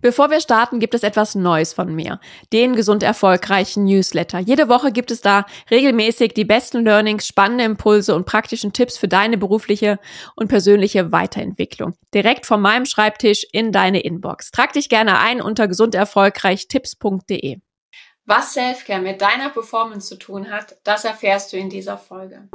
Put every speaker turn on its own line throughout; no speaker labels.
Bevor wir starten, gibt es etwas Neues von mir. Den gesund erfolgreichen Newsletter. Jede Woche gibt es da regelmäßig die besten Learnings, spannende Impulse und praktischen Tipps für deine berufliche und persönliche Weiterentwicklung. Direkt von meinem Schreibtisch in deine Inbox. Trag dich gerne ein unter gesunderfolgreichtipps.de. Was Selfcare mit deiner Performance zu tun hat, das erfährst du in dieser Folge.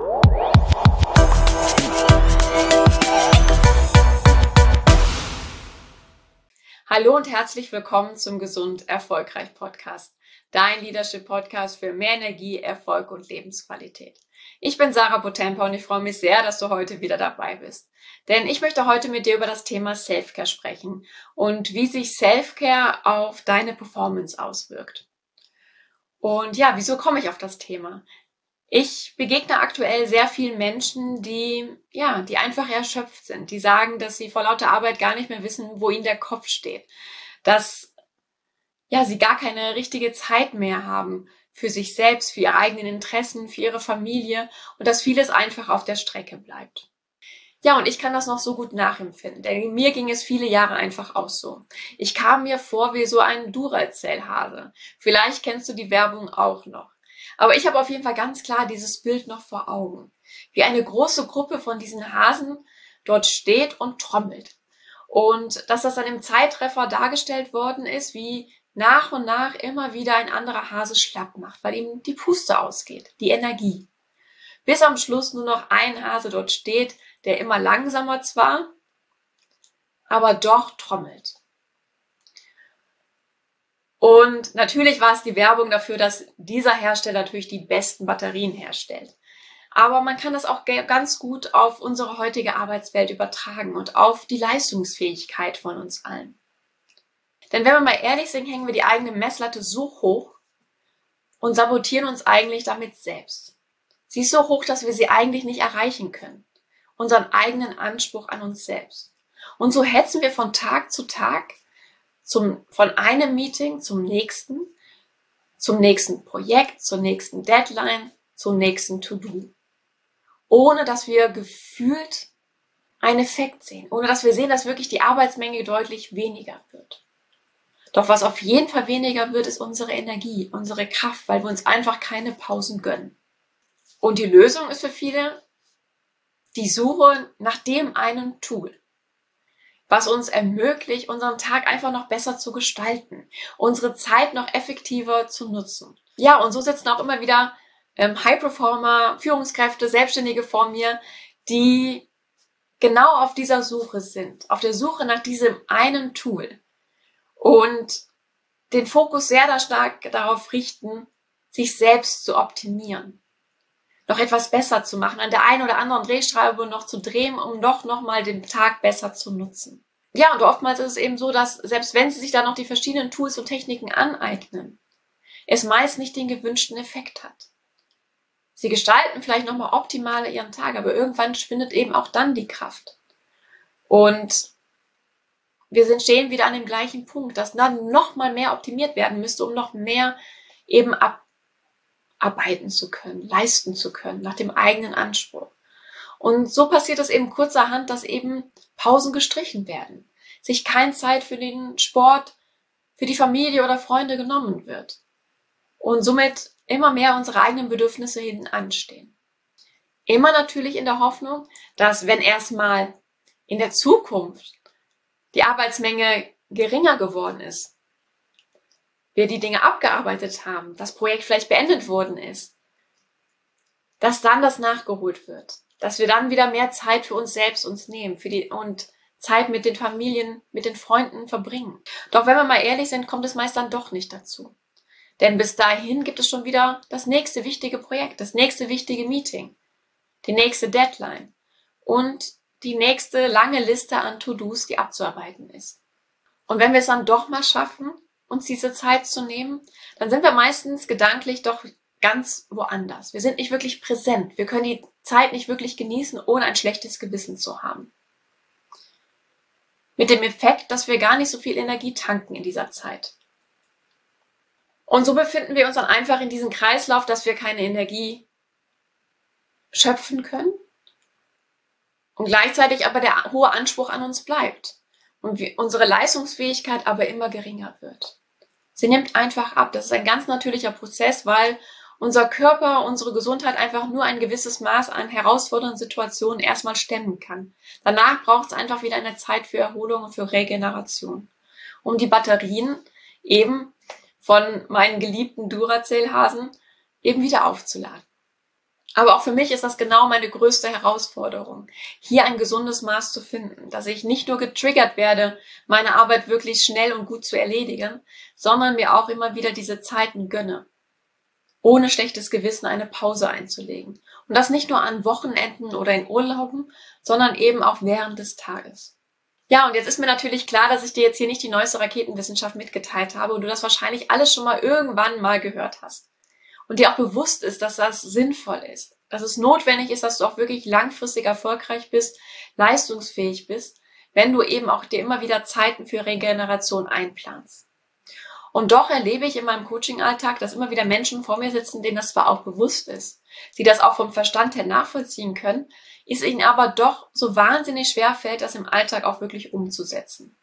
Hallo und herzlich willkommen zum Gesund Erfolgreich Podcast, dein Leadership Podcast für mehr Energie, Erfolg und Lebensqualität. Ich bin Sarah Potempa und ich freue mich sehr, dass du heute wieder dabei bist. Denn ich möchte heute mit dir über das Thema Selfcare sprechen und wie sich Selfcare auf deine Performance auswirkt. Und ja, wieso komme ich auf das Thema? Ich begegne aktuell sehr vielen Menschen, die, ja, die einfach erschöpft sind, die sagen, dass sie vor lauter Arbeit gar nicht mehr wissen, wo ihnen der Kopf steht, dass, ja, sie gar keine richtige Zeit mehr haben für sich selbst, für ihre eigenen Interessen, für ihre Familie und dass vieles einfach auf der Strecke bleibt. Ja, und ich kann das noch so gut nachempfinden, denn mir ging es viele Jahre einfach auch so. Ich kam mir vor wie so ein Duracell-Hase. Vielleicht kennst du die Werbung auch noch. Aber ich habe auf jeden Fall ganz klar dieses Bild noch vor Augen. Wie eine große Gruppe von diesen Hasen dort steht und trommelt. Und dass das dann im Zeitreffer dargestellt worden ist, wie nach und nach immer wieder ein anderer Hase schlapp macht, weil ihm die Puste ausgeht, die Energie. Bis am Schluss nur noch ein Hase dort steht, der immer langsamer zwar, aber doch trommelt. Und natürlich war es die Werbung dafür, dass dieser Hersteller natürlich die besten Batterien herstellt. Aber man kann das auch ganz gut auf unsere heutige Arbeitswelt übertragen und auf die Leistungsfähigkeit von uns allen. Denn wenn wir mal ehrlich sind, hängen wir die eigene Messlatte so hoch und sabotieren uns eigentlich damit selbst. Sie ist so hoch, dass wir sie eigentlich nicht erreichen können. Unseren eigenen Anspruch an uns selbst. Und so hetzen wir von Tag zu Tag zum, von einem Meeting zum nächsten, zum nächsten Projekt, zur nächsten Deadline, zum nächsten To-Do. Ohne dass wir gefühlt einen Effekt sehen, ohne dass wir sehen, dass wirklich die Arbeitsmenge deutlich weniger wird. Doch was auf jeden Fall weniger wird, ist unsere Energie, unsere Kraft, weil wir uns einfach keine Pausen gönnen. Und die Lösung ist für viele die Suche nach dem einen Tool was uns ermöglicht, unseren Tag einfach noch besser zu gestalten, unsere Zeit noch effektiver zu nutzen. Ja, und so sitzen auch immer wieder ähm, High-Performer, Führungskräfte, Selbstständige vor mir, die genau auf dieser Suche sind, auf der Suche nach diesem einen Tool und den Fokus sehr stark darauf richten, sich selbst zu optimieren, noch etwas besser zu machen, an der einen oder anderen Drehschraube noch zu drehen, um doch nochmal den Tag besser zu nutzen. Ja, und oftmals ist es eben so, dass selbst wenn sie sich dann noch die verschiedenen Tools und Techniken aneignen, es meist nicht den gewünschten Effekt hat. Sie gestalten vielleicht nochmal optimal ihren Tag, aber irgendwann schwindet eben auch dann die Kraft. Und wir sind stehen wieder an dem gleichen Punkt, dass dann nochmal mehr optimiert werden müsste, um noch mehr eben abarbeiten zu können, leisten zu können, nach dem eigenen Anspruch. Und so passiert es eben kurzerhand, dass eben Pausen gestrichen werden, sich kein Zeit für den Sport, für die Familie oder Freunde genommen wird und somit immer mehr unsere eigenen Bedürfnisse hinten anstehen. Immer natürlich in der Hoffnung, dass wenn erstmal in der Zukunft die Arbeitsmenge geringer geworden ist, wir die Dinge abgearbeitet haben, das Projekt vielleicht beendet worden ist, dass dann das nachgeholt wird dass wir dann wieder mehr Zeit für uns selbst uns nehmen, für die und Zeit mit den Familien, mit den Freunden verbringen. Doch wenn wir mal ehrlich sind, kommt es meist dann doch nicht dazu. Denn bis dahin gibt es schon wieder das nächste wichtige Projekt, das nächste wichtige Meeting, die nächste Deadline und die nächste lange Liste an To-Dos, die abzuarbeiten ist. Und wenn wir es dann doch mal schaffen, uns diese Zeit zu nehmen, dann sind wir meistens gedanklich doch ganz woanders. Wir sind nicht wirklich präsent. Wir können die Zeit nicht wirklich genießen, ohne ein schlechtes Gewissen zu haben. Mit dem Effekt, dass wir gar nicht so viel Energie tanken in dieser Zeit. Und so befinden wir uns dann einfach in diesem Kreislauf, dass wir keine Energie schöpfen können und gleichzeitig aber der hohe Anspruch an uns bleibt. und unsere Leistungsfähigkeit aber immer geringer wird. Sie nimmt einfach ab. Das ist ein ganz natürlicher Prozess, weil unser Körper, unsere Gesundheit einfach nur ein gewisses Maß an herausfordernden Situationen erstmal stemmen kann. Danach braucht es einfach wieder eine Zeit für Erholung und für Regeneration. Um die Batterien eben von meinen geliebten Duracell-Hasen eben wieder aufzuladen. Aber auch für mich ist das genau meine größte Herausforderung, hier ein gesundes Maß zu finden, dass ich nicht nur getriggert werde, meine Arbeit wirklich schnell und gut zu erledigen, sondern mir auch immer wieder diese Zeiten gönne, ohne schlechtes Gewissen eine Pause einzulegen. Und das nicht nur an Wochenenden oder in Urlauben, sondern eben auch während des Tages. Ja, und jetzt ist mir natürlich klar, dass ich dir jetzt hier nicht die neueste Raketenwissenschaft mitgeteilt habe und du das wahrscheinlich alles schon mal irgendwann mal gehört hast und dir auch bewusst ist, dass das sinnvoll ist, dass es notwendig ist, dass du auch wirklich langfristig erfolgreich bist, leistungsfähig bist, wenn du eben auch dir immer wieder Zeiten für Regeneration einplanst. Und doch erlebe ich in meinem Coaching-Alltag, dass immer wieder Menschen vor mir sitzen, denen das zwar auch bewusst ist, sie das auch vom Verstand her nachvollziehen können, ist ihnen aber doch so wahnsinnig schwer fällt, das im Alltag auch wirklich umzusetzen.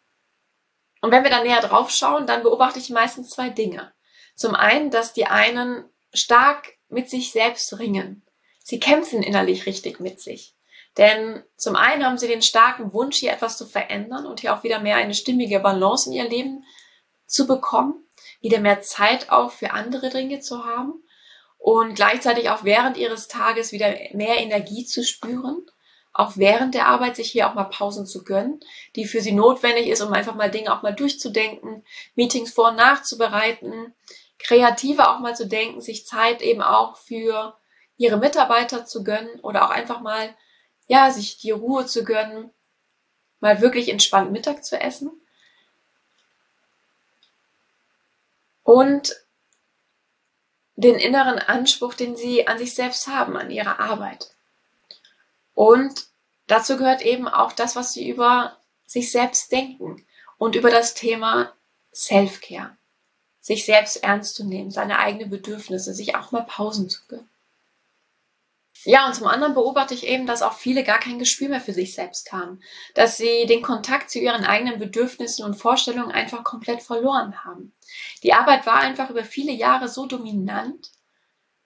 Und wenn wir dann näher drauf schauen, dann beobachte ich meistens zwei Dinge. Zum einen, dass die einen stark mit sich selbst ringen. Sie kämpfen innerlich richtig mit sich. Denn zum einen haben sie den starken Wunsch, hier etwas zu verändern und hier auch wieder mehr eine stimmige Balance in ihr Leben zu bekommen, wieder mehr Zeit auch für andere Dinge zu haben und gleichzeitig auch während ihres Tages wieder mehr Energie zu spüren, auch während der Arbeit sich hier auch mal Pausen zu gönnen, die für sie notwendig ist, um einfach mal Dinge auch mal durchzudenken, Meetings vor- und nachzubereiten, kreativer auch mal zu denken, sich Zeit eben auch für ihre Mitarbeiter zu gönnen oder auch einfach mal, ja, sich die Ruhe zu gönnen, mal wirklich entspannt Mittag zu essen. Und den inneren Anspruch, den sie an sich selbst haben, an ihre Arbeit. Und dazu gehört eben auch das, was sie über sich selbst denken und über das Thema Self-Care sich selbst ernst zu nehmen, seine eigenen Bedürfnisse, sich auch mal Pausen zu gönnen. Ja, und zum anderen beobachte ich eben, dass auch viele gar kein Gespür mehr für sich selbst haben, dass sie den Kontakt zu ihren eigenen Bedürfnissen und Vorstellungen einfach komplett verloren haben. Die Arbeit war einfach über viele Jahre so dominant,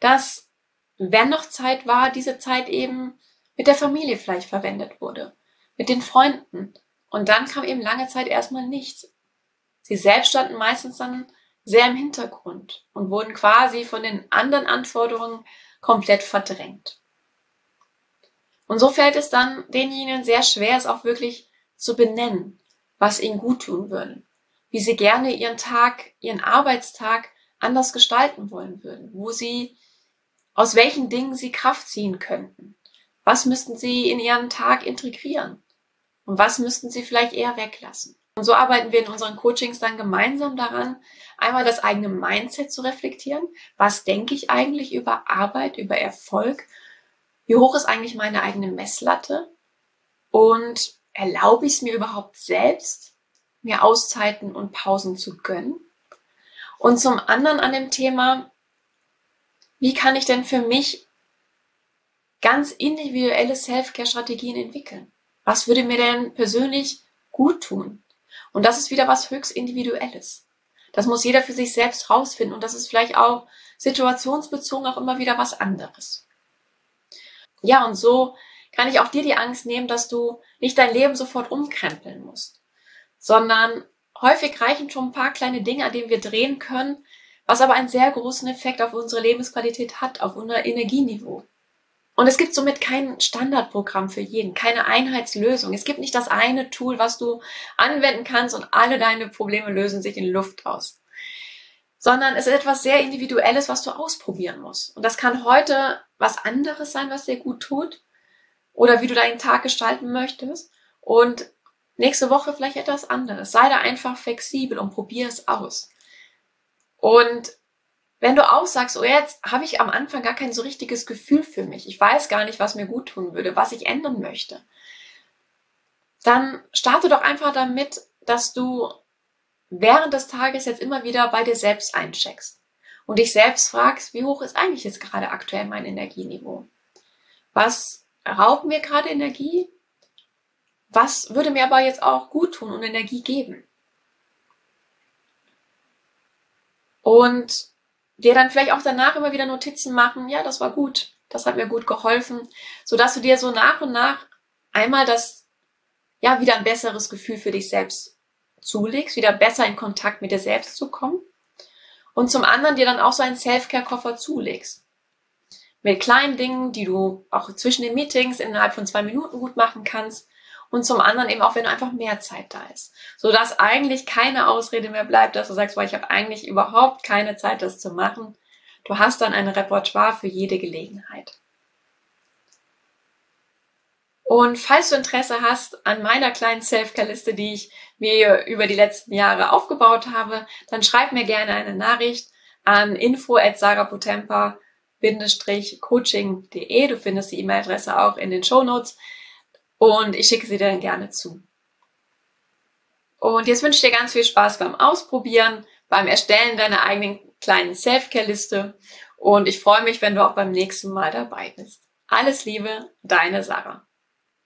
dass, wenn noch Zeit war, diese Zeit eben mit der Familie vielleicht verwendet wurde, mit den Freunden. Und dann kam eben lange Zeit erstmal nichts. Sie selbst standen meistens dann sehr im Hintergrund und wurden quasi von den anderen Anforderungen komplett verdrängt. Und so fällt es dann denjenigen sehr schwer, es auch wirklich zu benennen, was ihnen gut tun würde, wie sie gerne ihren Tag, ihren Arbeitstag anders gestalten wollen würden, wo sie, aus welchen Dingen sie Kraft ziehen könnten, was müssten sie in ihren Tag integrieren und was müssten sie vielleicht eher weglassen. Und so arbeiten wir in unseren Coachings dann gemeinsam daran, einmal das eigene Mindset zu reflektieren. Was denke ich eigentlich über Arbeit, über Erfolg? Wie hoch ist eigentlich meine eigene Messlatte? Und erlaube ich es mir überhaupt selbst, mir Auszeiten und Pausen zu gönnen? Und zum anderen an dem Thema, wie kann ich denn für mich ganz individuelle Self-Care-Strategien entwickeln? Was würde mir denn persönlich gut tun? Und das ist wieder was höchst Individuelles. Das muss jeder für sich selbst rausfinden und das ist vielleicht auch situationsbezogen auch immer wieder was anderes. Ja, und so kann ich auch dir die Angst nehmen, dass du nicht dein Leben sofort umkrempeln musst, sondern häufig reichen schon ein paar kleine Dinge, an denen wir drehen können, was aber einen sehr großen Effekt auf unsere Lebensqualität hat, auf unser Energieniveau. Und es gibt somit kein Standardprogramm für jeden, keine Einheitslösung. Es gibt nicht das eine Tool, was du anwenden kannst und alle deine Probleme lösen sich in Luft aus. Sondern es ist etwas sehr Individuelles, was du ausprobieren musst. Und das kann heute was anderes sein, was dir gut tut. Oder wie du deinen Tag gestalten möchtest. Und nächste Woche vielleicht etwas anderes. Sei da einfach flexibel und probier es aus. Und wenn du auch sagst, oh jetzt habe ich am Anfang gar kein so richtiges Gefühl für mich, ich weiß gar nicht, was mir gut tun würde, was ich ändern möchte, dann starte doch einfach damit, dass du während des Tages jetzt immer wieder bei dir selbst eincheckst und dich selbst fragst, wie hoch ist eigentlich jetzt gerade aktuell mein Energieniveau? Was raubt mir gerade Energie? was würde mir aber jetzt auch gut tun und Energie geben? Und dir dann vielleicht auch danach immer wieder Notizen machen, ja, das war gut, das hat mir gut geholfen, so dass du dir so nach und nach einmal das, ja, wieder ein besseres Gefühl für dich selbst zulegst, wieder besser in Kontakt mit dir selbst zu kommen und zum anderen dir dann auch so einen Self-Care-Koffer zulegst. Mit kleinen Dingen, die du auch zwischen den Meetings innerhalb von zwei Minuten gut machen kannst und zum anderen eben auch, wenn einfach mehr Zeit da ist. So dass eigentlich keine Ausrede mehr bleibt, dass du sagst, boah, ich habe eigentlich überhaupt keine Zeit, das zu machen. Du hast dann ein Repertoire für jede Gelegenheit. Und falls du Interesse hast an meiner kleinen Self-Care-Liste, die ich mir über die letzten Jahre aufgebaut habe, dann schreib mir gerne eine Nachricht an info at coaching.de. Du findest die E-Mail-Adresse auch in den Show Notes und ich schicke sie dir dann gerne zu. Und jetzt wünsche ich dir ganz viel Spaß beim Ausprobieren, beim Erstellen deiner eigenen kleinen Self-Care-Liste und ich freue mich, wenn du auch beim nächsten Mal dabei bist. Alles Liebe, deine Sarah.